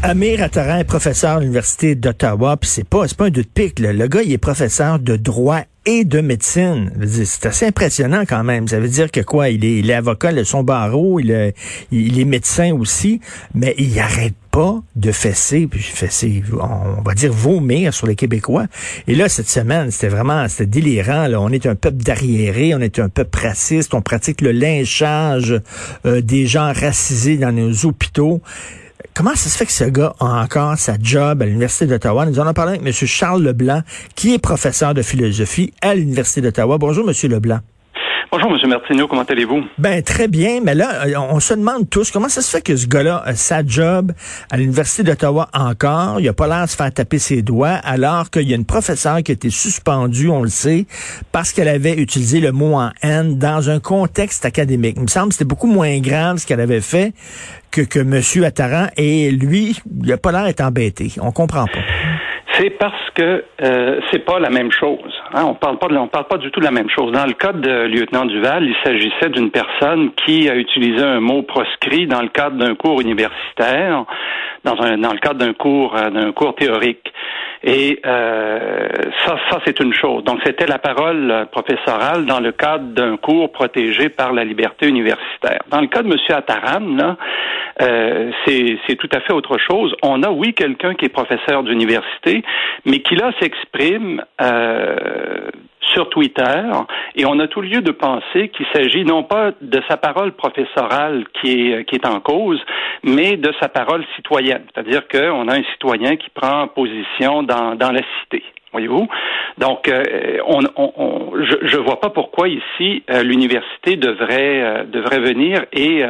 Amir Attaran est professeur à l'Université d'Ottawa, puis c'est pas, pas un doute pique. là. Le gars, il est professeur de droit et de médecine. C'est assez impressionnant quand même. Ça veut dire que quoi, il est, il est avocat, a son barreau, il est, il est médecin aussi, mais il arrête pas de fesser, puis fesser, on va dire vomir sur les Québécois. Et là, cette semaine, c'était vraiment, c'était délirant. Là. On est un peuple d'arriérés, on est un peuple raciste, on pratique le lynchage euh, des gens racisés dans nos hôpitaux. Comment ça se fait que ce gars a encore sa job à l'Université d'Ottawa? Nous en avons parlé avec M. Charles Leblanc, qui est professeur de philosophie à l'Université d'Ottawa. Bonjour, M. Leblanc. Bonjour, M. Martineau, comment allez-vous? Ben très bien, mais là, euh, on se demande tous comment ça se fait que ce gars-là a sa job à l'Université d'Ottawa encore. Il a pas l'air de se faire taper ses doigts, alors qu'il y a une professeure qui a été suspendue, on le sait, parce qu'elle avait utilisé le mot en haine dans un contexte académique. Il me semble que c'était beaucoup moins grave ce qu'elle avait fait que, que M. Attaran, et lui, il a pas l'air d'être embêté. On comprend pas. C'est parce que euh, c'est pas la même chose. Hein? On parle pas on parle pas du tout de la même chose. Dans le cas de lieutenant Duval, il s'agissait d'une personne qui a utilisé un mot proscrit dans le cadre d'un cours universitaire, dans un dans le cadre d'un cours euh, d'un cours théorique. Et euh, ça, ça c'est une chose. Donc c'était la parole euh, professorale dans le cadre d'un cours protégé par la liberté universitaire. Dans le cas de M. Attaran, là, euh, c'est tout à fait autre chose. On a, oui, quelqu'un qui est professeur d'université, mais qui là s'exprime euh, sur Twitter, et on a tout lieu de penser qu'il s'agit non pas de sa parole professorale qui est, qui est en cause, mais de sa parole citoyenne. C'est-à-dire qu'on a un citoyen qui prend position dans, dans la cité. Voyez-vous? Donc, euh, on, on, on, je ne vois pas pourquoi ici euh, l'université devrait euh, devrait venir et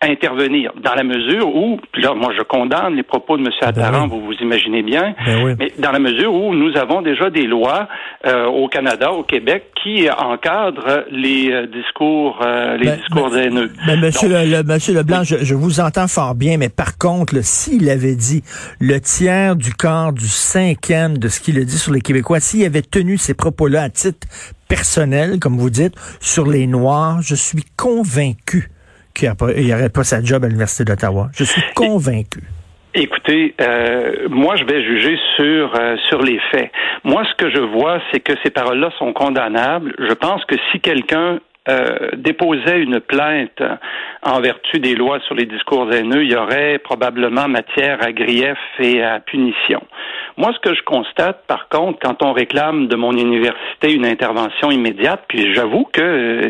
intervenir dans la mesure où, puis là, moi, je condamne les propos de M. Attaran, oui. vous vous imaginez bien, Ben oui. mais dans la mesure où nous avons déjà des lois au Canada, au Québec, qui encadrent les discours les Ben, discours ben, haineux. Monsieur, Donc, le, le- monsieur Leblanc, je, je vous entends fort bien, mais par contre, s'il avait dit le tiers du quart du cinquième de ce qu'il a dit sur les Québécois, s'il avait tenu ces propos-là à titre personnel, comme vous dites, sur les Noirs, je suis convaincu qu'il n'y aurait pas sa job à l'Université d'Ottawa. Je suis convaincu. Écoutez, euh, moi je vais juger sur euh, sur les faits. Moi, ce que je vois, c'est que ces paroles-là sont condamnables. Je pense que si quelqu'un euh, déposait une plainte en vertu des lois sur les discours haineux, il y aurait probablement matière à grief et à punition. Moi, ce que je constate, par contre, quand on réclame de mon université une intervention immédiate, puis j'avoue que euh,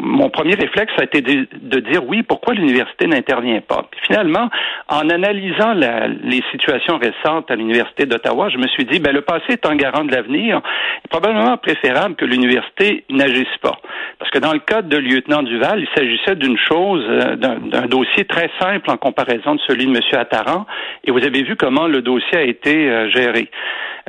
mon premier réflexe a été de, dire oui, pourquoi l'université n'intervient pas? Puis finalement, en analysant les situations récentes à l'université d'Ottawa, je me suis dit, ben le passé étant garant de l'avenir, est probablement préférable que l'université n'agisse pas. Parce que dans le cas de lieutenant Duval, il s'agissait d'une chose, euh, d'un dossier très simple en comparaison de celui de M. Attaran, et vous avez vu comment le dossier a été euh, géré.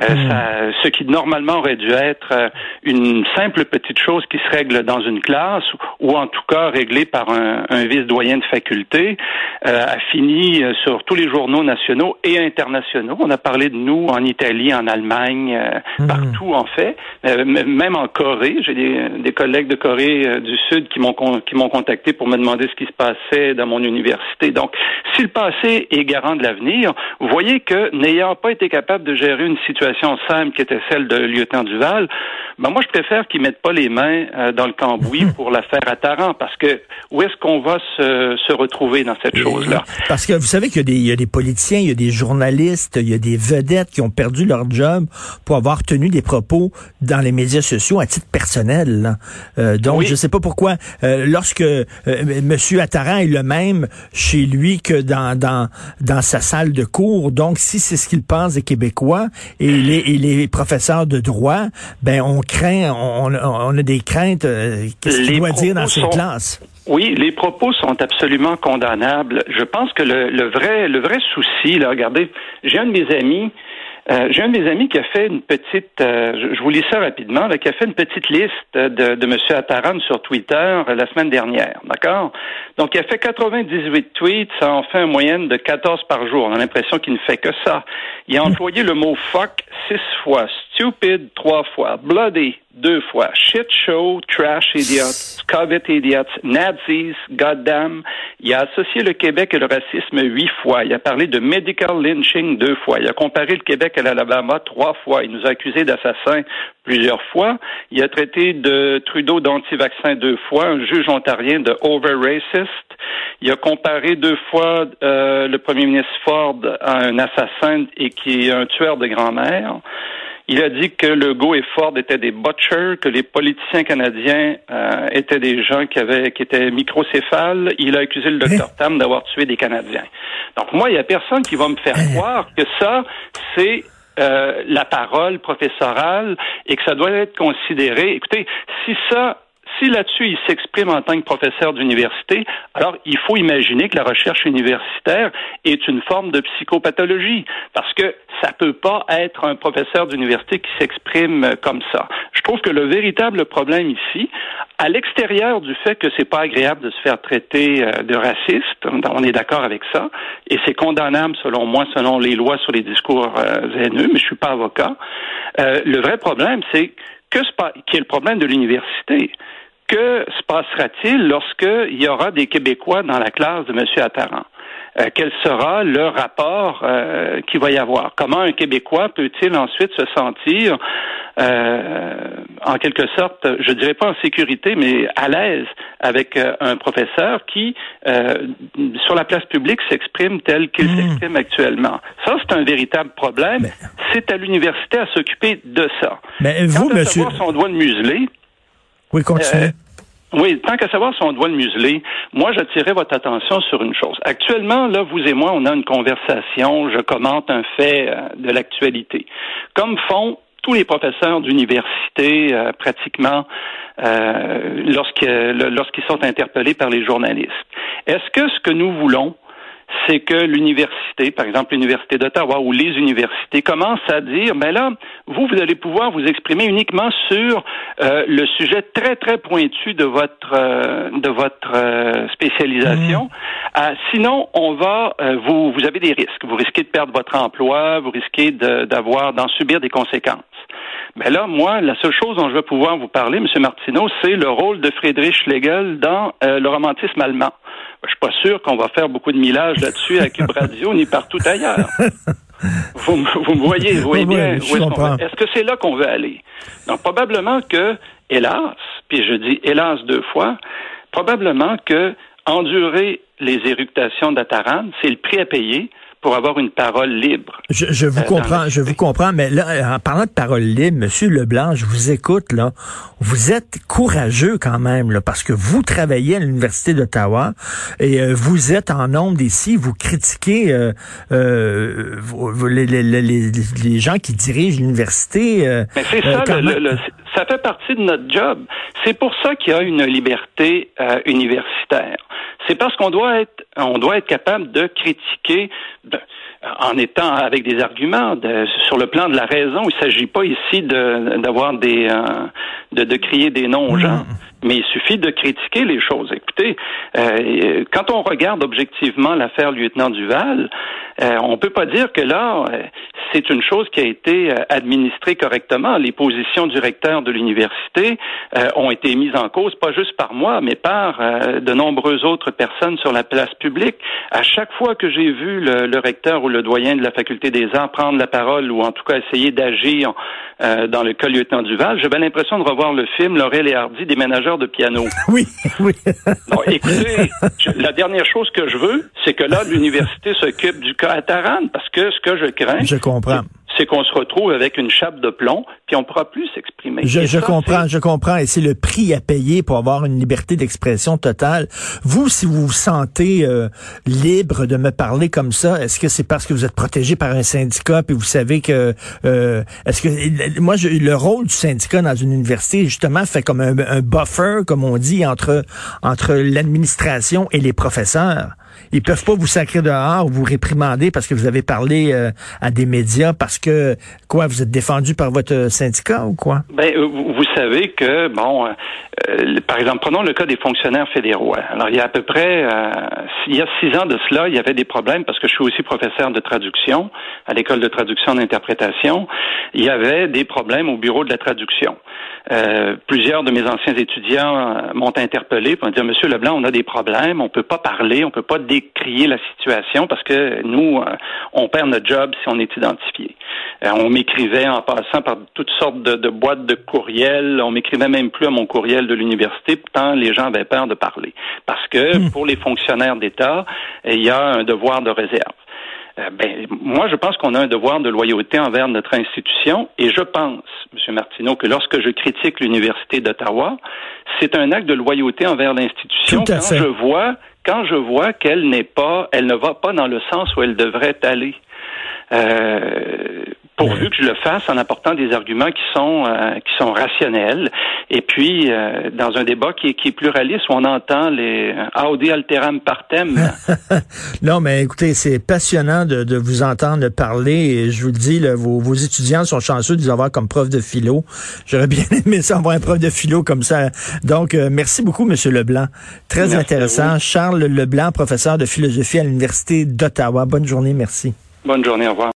Euh, ça- ce qui normalement aurait dû être euh, une simple petite chose qui se règle dans une classe ou en tout cas réglée par un, un vice-doyen de faculté euh, a fini euh, sur tous les journaux nationaux et internationaux. On a parlé de nous en Italie, en Allemagne, euh, Mhm. partout en fait, Euh, même en Corée. J'ai des, des collègues de Corée du Sud qui m'ont con- qui m'ont contacté pour me demander ce qui se passait dans mon université. Donc, si le passé est garant de l'avenir, vous voyez que n'ayant pas été capable de gérer une situation simple qui était celle de lieutenant Duval, ben moi je préfère qu'ils mettent pas les mains euh, dans le cambouis pour l'affaire Attaran, parce que où est-ce qu'on va se, se retrouver dans cette chose-là? Parce que vous savez qu'il y, a des- il y a des politiciens, il y a des journalistes, il y a des vedettes qui ont perdu leur job pour avoir tenu des propos dans les médias sociaux à titre personnel. Euh, donc, Oui. je sais pas pourquoi, euh, lorsque euh, Monsieur Attaran est le même chez lui que dans, dans, dans sa salle de cours, donc si c'est ce qu'il pense des Québécois et les, et les professeurs de droit, ben on craint, on, a des craintes. euh, Qu'est-ce qu'il doit dire dans sont- classes? Oui, les propos sont absolument condamnables. Je pense que le, le vrai le vrai souci, là, regardez, j'ai un de mes amis Euh, j'ai un de mes amis qui a fait une petite, euh, je, vous lis ça rapidement, là, qui a fait une petite liste de, de M. Attaran sur Twitter euh, la semaine dernière, d'accord? Donc, il a fait 98 tweets, ça en fait une moyenne de 14 par jour. On a l'impression qu'il ne fait que ça. Il a employé le mot fuck six fois, stupid trois fois, bloody deux fois, shit show, trash idiots, COVID idiots, Nazis, goddamn. Il a associé le Québec et le racisme huit fois. Il a parlé de medical lynching deux fois. Il a comparé le Québec à l'Alabama trois fois. Il nous a accusés d'assassins plusieurs fois. Il a traité de Trudeau d'anti-vaccin deux fois, un juge ontarien de over-racist. Il a comparé deux fois euh, le premier ministre Ford à un assassin et qui est un tueur de grand-mère. Il a dit que Legault et Ford étaient des butchers, que les politiciens canadiens euh, étaient des gens qui avaient qui étaient microcéphales. Il a accusé le docteur? Tam d'avoir tué des Canadiens. Donc moi, il y a personne qui va me faire hein? croire que ça, c'est euh, la parole professorale et que ça doit être considéré. Écoutez, si ça si là-dessus il s'exprime en tant que professeur d'université, alors il faut imaginer que la recherche universitaire est une forme de psychopathologie, parce que ça peut pas être un professeur d'université qui s'exprime comme ça. Je trouve que le véritable problème ici, à l'extérieur du fait que c'est pas agréable de se faire traiter euh, de raciste, on est d'accord avec ça, et c'est condamnable selon moi, selon les lois sur les discours euh, haineux, mais je suis pas avocat. Euh, le vrai problème, c'est que qui est le problème de l'université. Que se passera-t-il lorsqu'il y aura des Québécois dans la classe de M. Attaran? Euh, quel sera le rapport euh, qu'il va y avoir? Comment un Québécois peut-il ensuite se sentir, euh, en quelque sorte, je dirais pas en sécurité, mais à l'aise avec un professeur qui, sur la place publique, s'exprime tel qu'il hmm. s'exprime actuellement? Ça, c'est un véritable problème. C'est à l'université à s'occuper de ça. Mais vous, Quant à monsieur... son doigt de museler, oui, continuez. Euh, oui, tant qu'à savoir si on doit le museler, moi, j'attirerai votre attention sur une chose. Actuellement, là, vous et moi, on a une conversation, je commente un fait euh, de l'actualité. Comme font tous les professeurs d'université, euh, pratiquement, lorsqu'ils sont interpellés par les journalistes. Est-ce que ce que nous voulons, c'est que l'université, par exemple l'université d'Ottawa ou les universités, commencent à dire, ben là, vous, vous allez pouvoir vous exprimer uniquement sur euh, le sujet très très pointu de votre euh, de votre euh, spécialisation. Mmh. sinon, on va, vous vous avez des risques. Vous risquez de perdre votre emploi, vous risquez d'avoir d'en subir des conséquences. Ben là, moi, la seule chose dont je vais pouvoir vous parler, M. Martineau, c'est le rôle de Friedrich Schlegel dans le romantisme allemand. Je suis pas sûr qu'on va faire beaucoup de millage là-dessus à Cube Radio ni partout ailleurs. Vous, vous me voyez, vous voyez bien est-ce que c'est là qu'on veut aller? Donc, probablement que, hélas, puis je dis hélas deux fois, probablement que endurer les éructations d'Ataran, c'est le prix à payer pour avoir une parole libre. Je, je vous euh, comprends, je vous comprends, mais là, en parlant de parole libre, Monsieur Leblanc, je vous écoute là. Vous êtes courageux quand même, là, parce que vous travaillez à l'université d'Ottawa et euh, vous êtes en nombre ici, vous critiquez euh, euh les, les, les, les, gens qui dirigent l'université. mais c'est ça, ça fait partie de notre job. C'est pour ça qu'il y a une liberté universitaire. C'est parce qu'on doit être, on doit être capable de critiquer en étant avec des arguments sur le plan de la raison. Il ne s'agit pas ici d'avoir des euh, de, de, crier des noms aux gens, mais il suffit de critiquer les choses. Écoutez, euh, quand on regarde objectivement l'affaire lieutenant Duval, euh, on peut pas dire que là, euh, c'est une chose qui a été euh, administrée correctement. Les positions du recteur de l'université ont été mises en cause, pas juste par moi, mais par de nombreuses autres personnes sur la place publique. À chaque fois que j'ai vu le, le, recteur ou le doyen de la faculté des arts prendre la parole ou en tout cas essayer d'agir dans le cas lieutenant Duval, j'avais l'impression de revoir le film Laurel et Hardy des de piano. Oui, oui. écoutez, la dernière chose que je veux, c'est que là, l'université s'occupe du cas à Taran, parce que ce que je crains, je comprends c'est qu'on se retrouve avec une chape de plomb, puis on pourra plus s'exprimer. Je, comprends, je comprends, et c'est le prix à payer pour avoir une liberté d'expression totale. Vous, si vous vous sentez euh, libre de me parler comme ça, est-ce que c'est parce que vous êtes protégé par un syndicat, puis vous savez que, euh, est-ce que, moi, je, le rôle du syndicat dans une université, justement, fait comme un, un buffer, comme on dit, entre entre l'administration et les professeurs. Ils peuvent pas vous sacrer dehors ou vous réprimander parce que vous avez parlé euh, à des médias parce que, quoi, vous êtes défendu par votre syndicat ou quoi? Ben, euh, vous savez que, bon, euh, par exemple, prenons le cas des fonctionnaires fédéraux. Alors, il y a à peu près, il y a six ans de cela, il y avait des problèmes parce que je suis aussi professeur de traduction à l'école de traduction d'interprétation. Il y avait des problèmes au bureau de la traduction. Euh, plusieurs de mes anciens étudiants euh, m'ont interpellé pour me dire Monsieur Leblanc, on a des problèmes, on peut pas parler, on peut pas décrier la situation parce que nous, euh, on perd notre job si on est identifié. On m'écrivait en passant par toutes sortes de, boîtes de courriels, on m'écrivait même plus à mon courriel de l'université, pourtant les gens avaient peur de parler. Parce que hmm. pour les fonctionnaires d'État, il y a un devoir de réserve. Euh, ben, moi, je pense qu'on a un devoir de loyauté envers notre institution et je pense, M. Martineau, que lorsque je critique l'Université d'Ottawa, c'est un acte de loyauté envers l'institution quand je vois quand je vois qu'elle n'est pas, elle ne va pas dans le sens où elle devrait aller. Euh, pourvu que je le fasse en apportant des arguments qui sont euh, qui sont rationnels et puis euh, dans un débat qui est, qui est pluraliste où on entend les Audi alteram partem. non mais écoutez c'est passionnant de, de, vous entendre parler et je vous le dis là, vos, vos étudiants sont chanceux de vous avoir comme prof de philo. J'aurais bien aimé ça avoir un prof de philo comme ça. Donc euh, merci beaucoup monsieur Leblanc. Très intéressant. Charles Leblanc professeur de philosophie à l'université d'Ottawa. Bonne journée, merci. Bonne journée, au revoir.